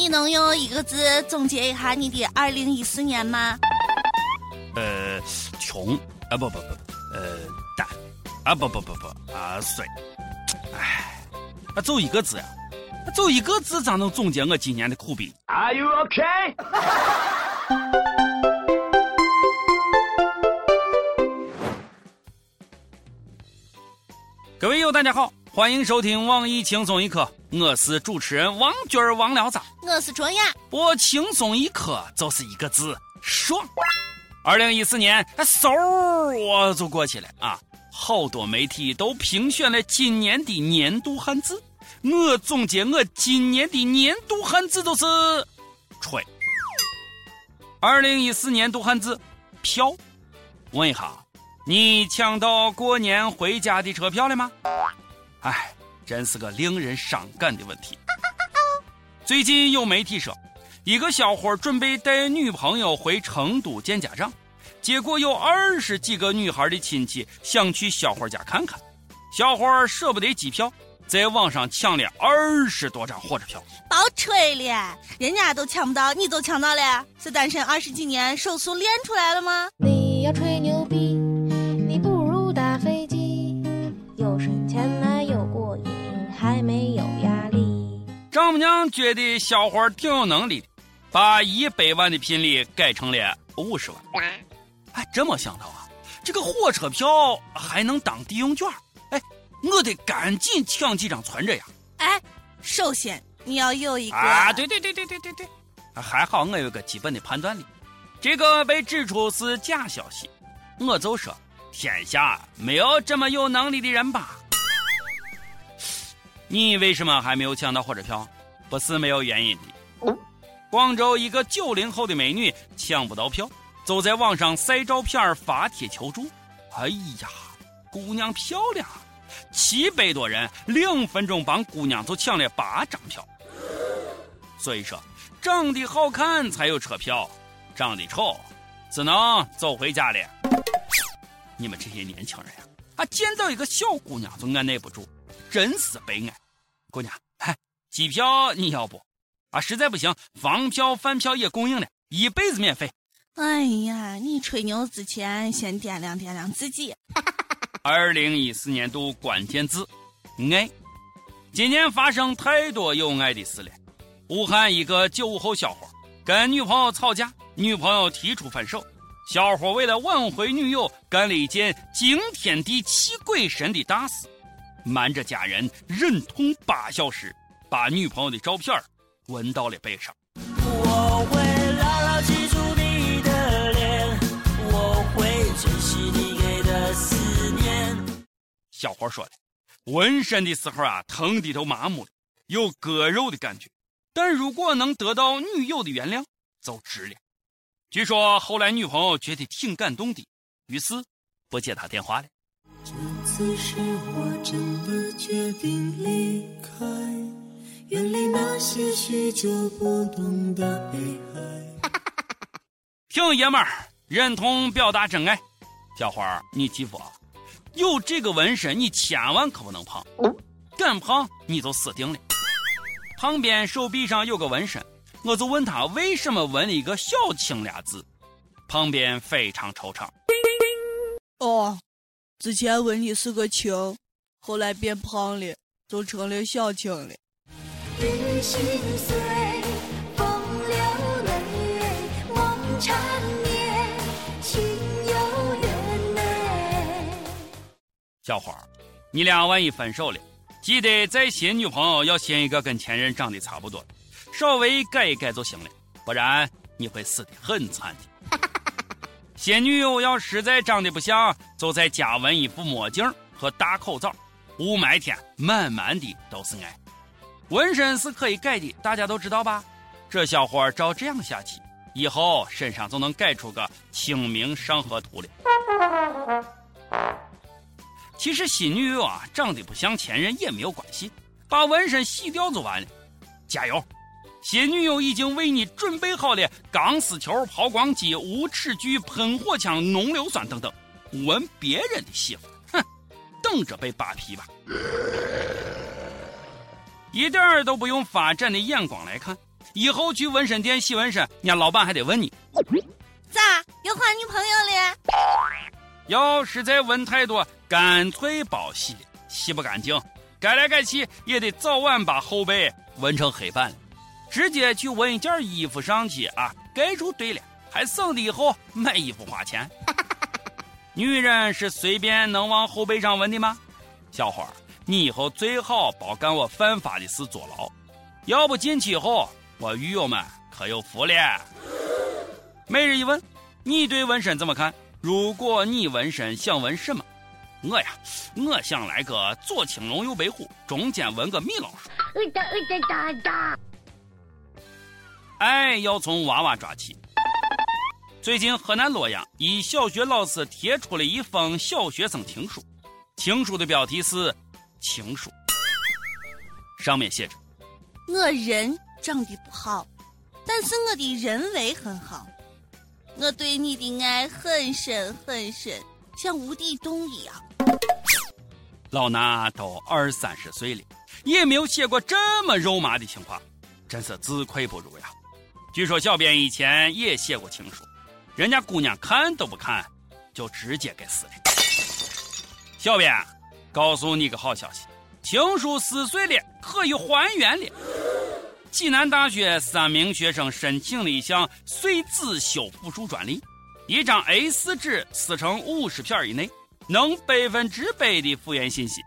你能用一个字总结一下你的二零一四年吗？呃，穷啊不不不，呃淡啊不不不不啊衰，哎，啊就一个字呀，就一个字咋能总结我今年的苦逼？Are you okay？各位友，大家好，欢迎收听网易轻松一刻，我是主持人王军儿王聊子，我是卓雅，我轻松一刻就是一个字，爽。二零一四年，嗖我就过去了啊！好多媒体都评选了今年的年度汉字，我总结我今年的年度汉字都是“吹”。二零一四年度汉字“票”，问一下。你抢到过年回家的车票了吗？哎，真是个令人伤感的问题。最近有媒体说，一个小伙准备带女朋友回成都见家长，结果有二十几个女孩的亲戚想去小伙家看看，小伙舍不得机票，在网上抢了二十多张火车票。别吹了，人家都抢不到，你都抢到了，是单身二十几年手速练出来了吗？你要吹牛逼。丈母娘觉得小伙挺有能力的，把一百万的聘礼改成了五十万。哎，真没想到啊，这个火车票还能当抵用券。哎，我得赶紧抢几张存着呀。哎，首先你要有一个啊，对对对对对对对，还好我有个基本的判断力。这个被指出是假消息，我就说天下没有这么有能力的人吧。你为什么还没有抢到火车票？不是没有原因的。广州一个九零后的美女抢不到票，就在网上晒照片发帖求助。哎呀，姑娘漂亮，七百多人两分钟帮姑娘就抢了八张票。所以说，长得好看才有车票，长得丑只能走回家了。你们这些年轻人呀，啊，见到一个小姑娘就按耐不住。真是悲哀，姑娘，嗨，机票你要不？啊，实在不行，房票、饭票也供应了，一辈子免费。哎呀，你吹牛之前先掂量掂量自己。二零一四年度关键字，爱。今年发生太多有爱的事了。武汉一个九五后小伙跟女朋友吵架，女朋友提出分手，小伙为了挽回女友，干了一件惊天地泣鬼神的大事。瞒着家人忍痛八小时，把女朋友的照片纹到了背上。我会牢牢记住你的脸，我会珍惜你给的思念。小伙说的，纹身的时候啊，疼的都麻木了，有割肉的感觉。但如果能得到女友的原谅，就值了。据说后来女朋友觉得挺感动的，于是不接他电话了。这次是我真的决定离开，远离那些许久不懂的悲哀。挺爷们儿，认同表达真爱。小伙儿，你记住啊，有这个纹身，你千万可不能胖，敢胖你就死定了。旁边手臂上有个纹身，我就问他为什么纹了一个小青俩字，旁边非常惆怅。哦。之前纹你是个青，后来变胖了，就成了小青了。小伙儿，你俩万一分手了，记得再新女朋友要寻一个跟前任长得差不多，稍微改一改就行了，不然你会死得很惨的。新女友要实在长得不像，就在家纹一副墨镜和大口罩，雾霾天满满的都是爱。纹身是可以改的，大家都知道吧？这小伙照这样下去，以后身上就能改出个《清明上河图》来。其实新女友啊，长得不像前任也没有关系，把纹身洗掉就完了。加油！新女友已经为你准备好了钢丝球、抛光机、无齿锯、喷火枪、浓硫酸等等，闻别人的媳妇，哼，等着被扒皮吧！一点儿都不用发展的眼光来看，以后去纹身店洗纹身，人家老板还得问你咋又换女朋友了？要实在纹太多，干脆包洗了，洗不干净，改来改去也得早晚把后背纹成黑板了。直接去纹一件衣服上去啊，盖住对了，还省得以后买衣服花钱。女人是随便能往后背上纹的吗？小伙儿，你以后最好别干我犯法的事坐牢，要不进去以后我狱友们可有福了。每日一问，你对纹身怎么看？如果你纹身想纹什么？我呀，我想来个左青龙右白虎，中间纹个米老鼠。爱要从娃娃抓起。最近河南洛阳一小学老师贴出了一封小学生情书，情书的标题是“情书”，上面写着：“我人长得不好，但是我的人为很好。我对你的爱很深很深，像无底洞一样。”老衲都二三十岁了，也没有写过这么肉麻的情话，真是自愧不如呀。据说小编以前也写过情书。人家姑娘看都不看，就直接给撕了。小编，告诉你个好消息，情书撕碎了，可以还原了。济南大学三名学生申请了一项碎纸修复术专利，一张 A4 纸撕成五十片以内，能百分之百的复原信息。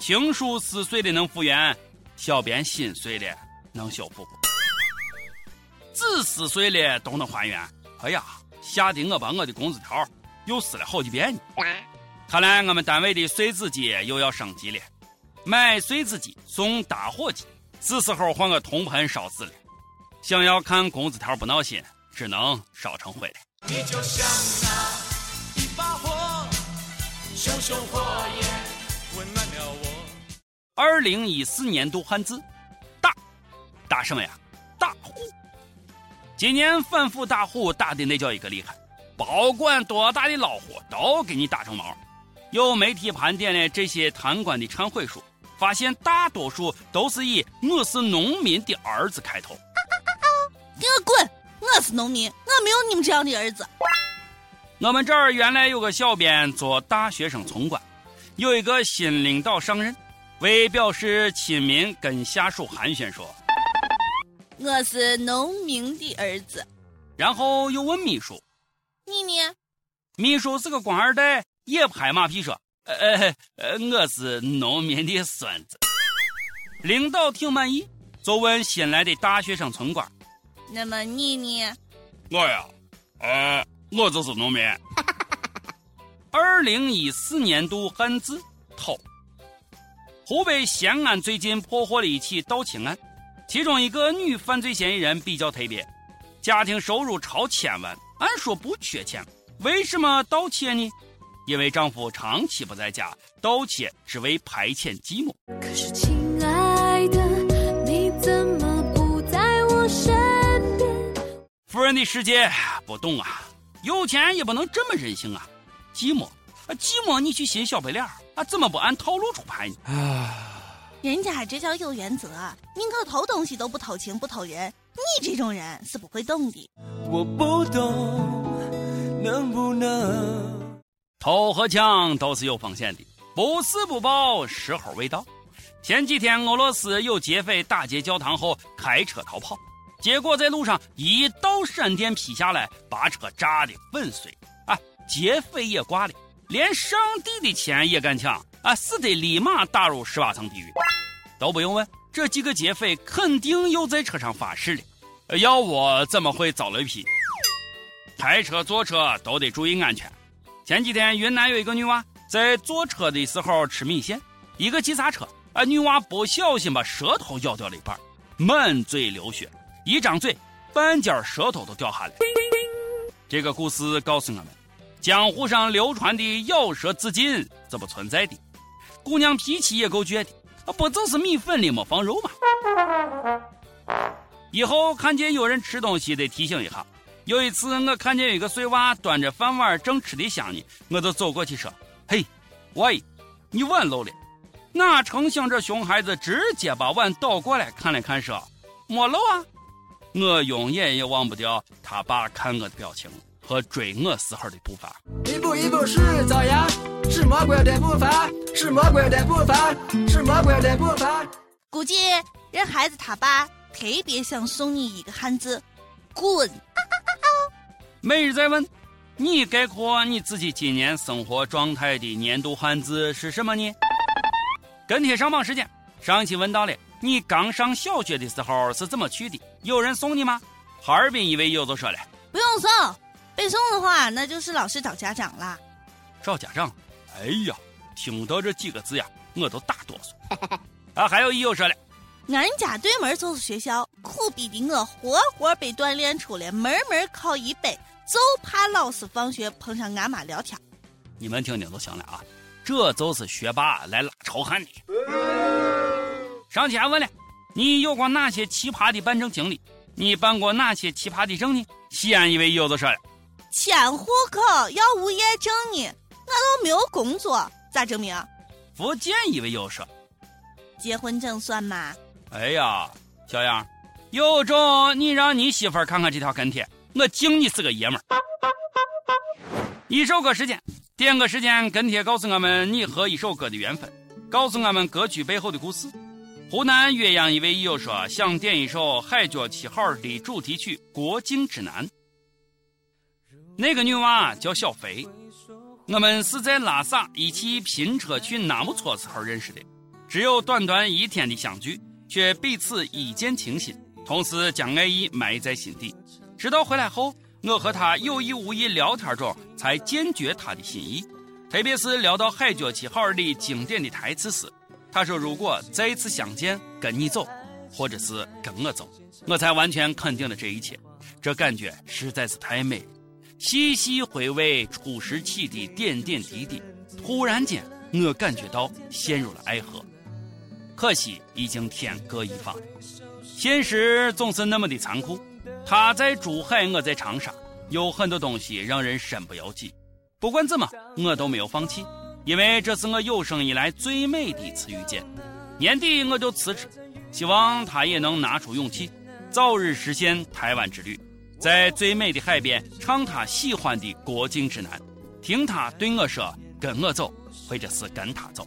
情书撕碎了能复原，小编心碎了能修复？纸撕碎了都能还原，哎呀！吓得我把我的工资条又撕了好几遍呢。看来我们单位的碎纸机又要升级了，买碎纸机送打火机，是时候换个铜盆烧纸了。想要看工资条不闹心，只能烧成灰了。你就像那一把火，熊熊火焰温暖了我。二零一四年度汉字，大，大什么呀？大户。今年反腐打虎打的那叫一个厉害，保管多大的老虎都给你打成毛。有媒体盘点了这些贪官的忏悔书，发现大多数都是以“我是农民的儿子”开头。给我滚！我是农民，我没有你们这样的儿子。我们这儿原来有个小编做大学生村官，有一个新领导上任，为表示亲民，跟下属寒暄说。我是农民的儿子，然后又问秘书：“你呢？”秘书是个官二代，也拍马屁说：“呃呃，我是农民的孙子。”领导挺满意，就问新来的大学生村官：“那么你呢？”我呀，呃，我就是农民。二零一四年度汉字偷。湖北咸安最近破获了一起盗窃案。其中一个女犯罪嫌疑人比较特别，家庭收入超千万，按说不缺钱，为什么盗窃呢？因为丈夫长期不在家，盗窃只为排遣寂寞。可是，亲爱的，你怎么不在我身边？夫人的世界不懂啊，有钱也不能这么任性啊！寂寞啊，寂寞，你去寻小白脸啊，怎么不按套路出牌呢？啊！人家这叫有原则，宁可偷东西都不偷情不偷人。你这种人是不会懂的。我不懂，能不能？偷和抢都是有风险的，不是不报，时候未到。前几天俄罗斯有劫匪打劫教堂后开车逃跑，结果在路上一道闪电劈下来，把车炸得粉碎。啊，劫匪也挂了，连上帝的钱也敢抢。啊，死得立马打入十八层地狱，都不用问，这几个劫匪肯定又在车上发誓了。要我怎么会遭雷劈？开车坐车都得注意安全。前几天云南有一个女娃在坐车的时候吃米线，一个急刹车，啊，女娃不小心把舌头咬掉了一半，满嘴流血，一张嘴半截舌头都掉下来。这个故事告诉我们，江湖上流传的咬舌自尽是不存在的。姑娘脾气也够倔的，啊，不就是米粉里没放肉吗？以后看见有人吃东西得提醒一下。有一次我看见一个碎娃端着饭碗正吃的香呢，我就走过去说：“嘿，喂，你碗漏了。”哪成想这熊孩子直接把碗倒过来看了看说：“没漏啊。”我永远也忘不掉他爸看我的表情和追我时候的步伐。一步一步是朝阳，是魔鬼的步伐，是魔鬼的步伐，是魔鬼的步伐。估计人孩子他爸特别想送你一个汉字：滚。每日再问，你概括你自己今年生活状态的年度汉字是什么呢？跟帖上榜时间，上期问到了，你刚上小学的时候是怎么去的？有人送你吗？哈尔滨一位友就说了，不用送，背诵的话那就是老师找家长啦。找家长？哎呀，听到这几个字呀，我都打哆嗦。啊，还有一友说了，俺家对门就是学校，苦逼的我活活被锻炼出来门门考一百。就怕老师放学碰上俺妈聊天。你们听听就行了啊，这就是学霸来拉仇恨的。上期还问了，你有过哪些奇葩的办证经历？你办过哪些奇葩的证呢？西安一位友子说了，迁户口要物业证呢，我都没有工作，咋证明？福建一位友说，结婚证算吗？哎呀，小杨，有种你让你媳妇看看这条跟帖。我敬你是个爷们儿。一首歌时间，点歌时间，跟帖告诉我们你和一首歌的缘分，告诉我们歌曲背后的故事。湖南岳阳一位友说想点一首《海角七号》的主题曲《国境之南》。那个女娃叫小飞，我们是在拉萨一起拼车去纳木错时候认识的，只有短短一天的相聚，却彼此一见倾心，同时将爱意埋在心底。直到回来后，我和他有意无意聊天中，才坚决他的心意。特别是聊到《海角七号》里经典的台词时，他说：“如果再次相见，跟你走，或者是跟我走，我才完全肯定了这一切。这感觉实在是太美。细细回味初时起的点点滴滴，突然间，我感觉到陷入了爱河。可惜已经天各一方，现实总是那么的残酷。”他在珠海，我在长沙，有很多东西让人身不由己。不管怎么，我都没有放弃，因为这是我有生以来最美的一次遇见。年底我就辞职，希望他也能拿出勇气，早日实现台湾之旅，在最美的海边唱他喜欢的《国境之南》，听他对我说：“跟我走，或者是跟他走。”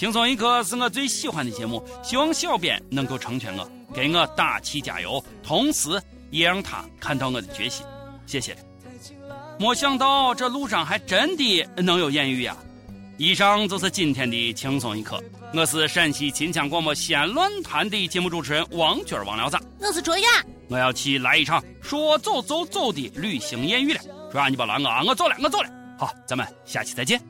轻松一刻是我最喜欢的节目，希望小编能够成全我，给我打气加油，同时。也让他看到我的决心，谢谢。没想到这路上还真的能有艳遇呀！以上就是今天的轻松一刻。我是陕西秦腔广播西安论坛的节目主持人王军王聊子，我是卓雅，我要去来一场说走就走的旅行艳遇了。卓雅，你别拦我啊！我走了，我走了。好，咱们下期再见，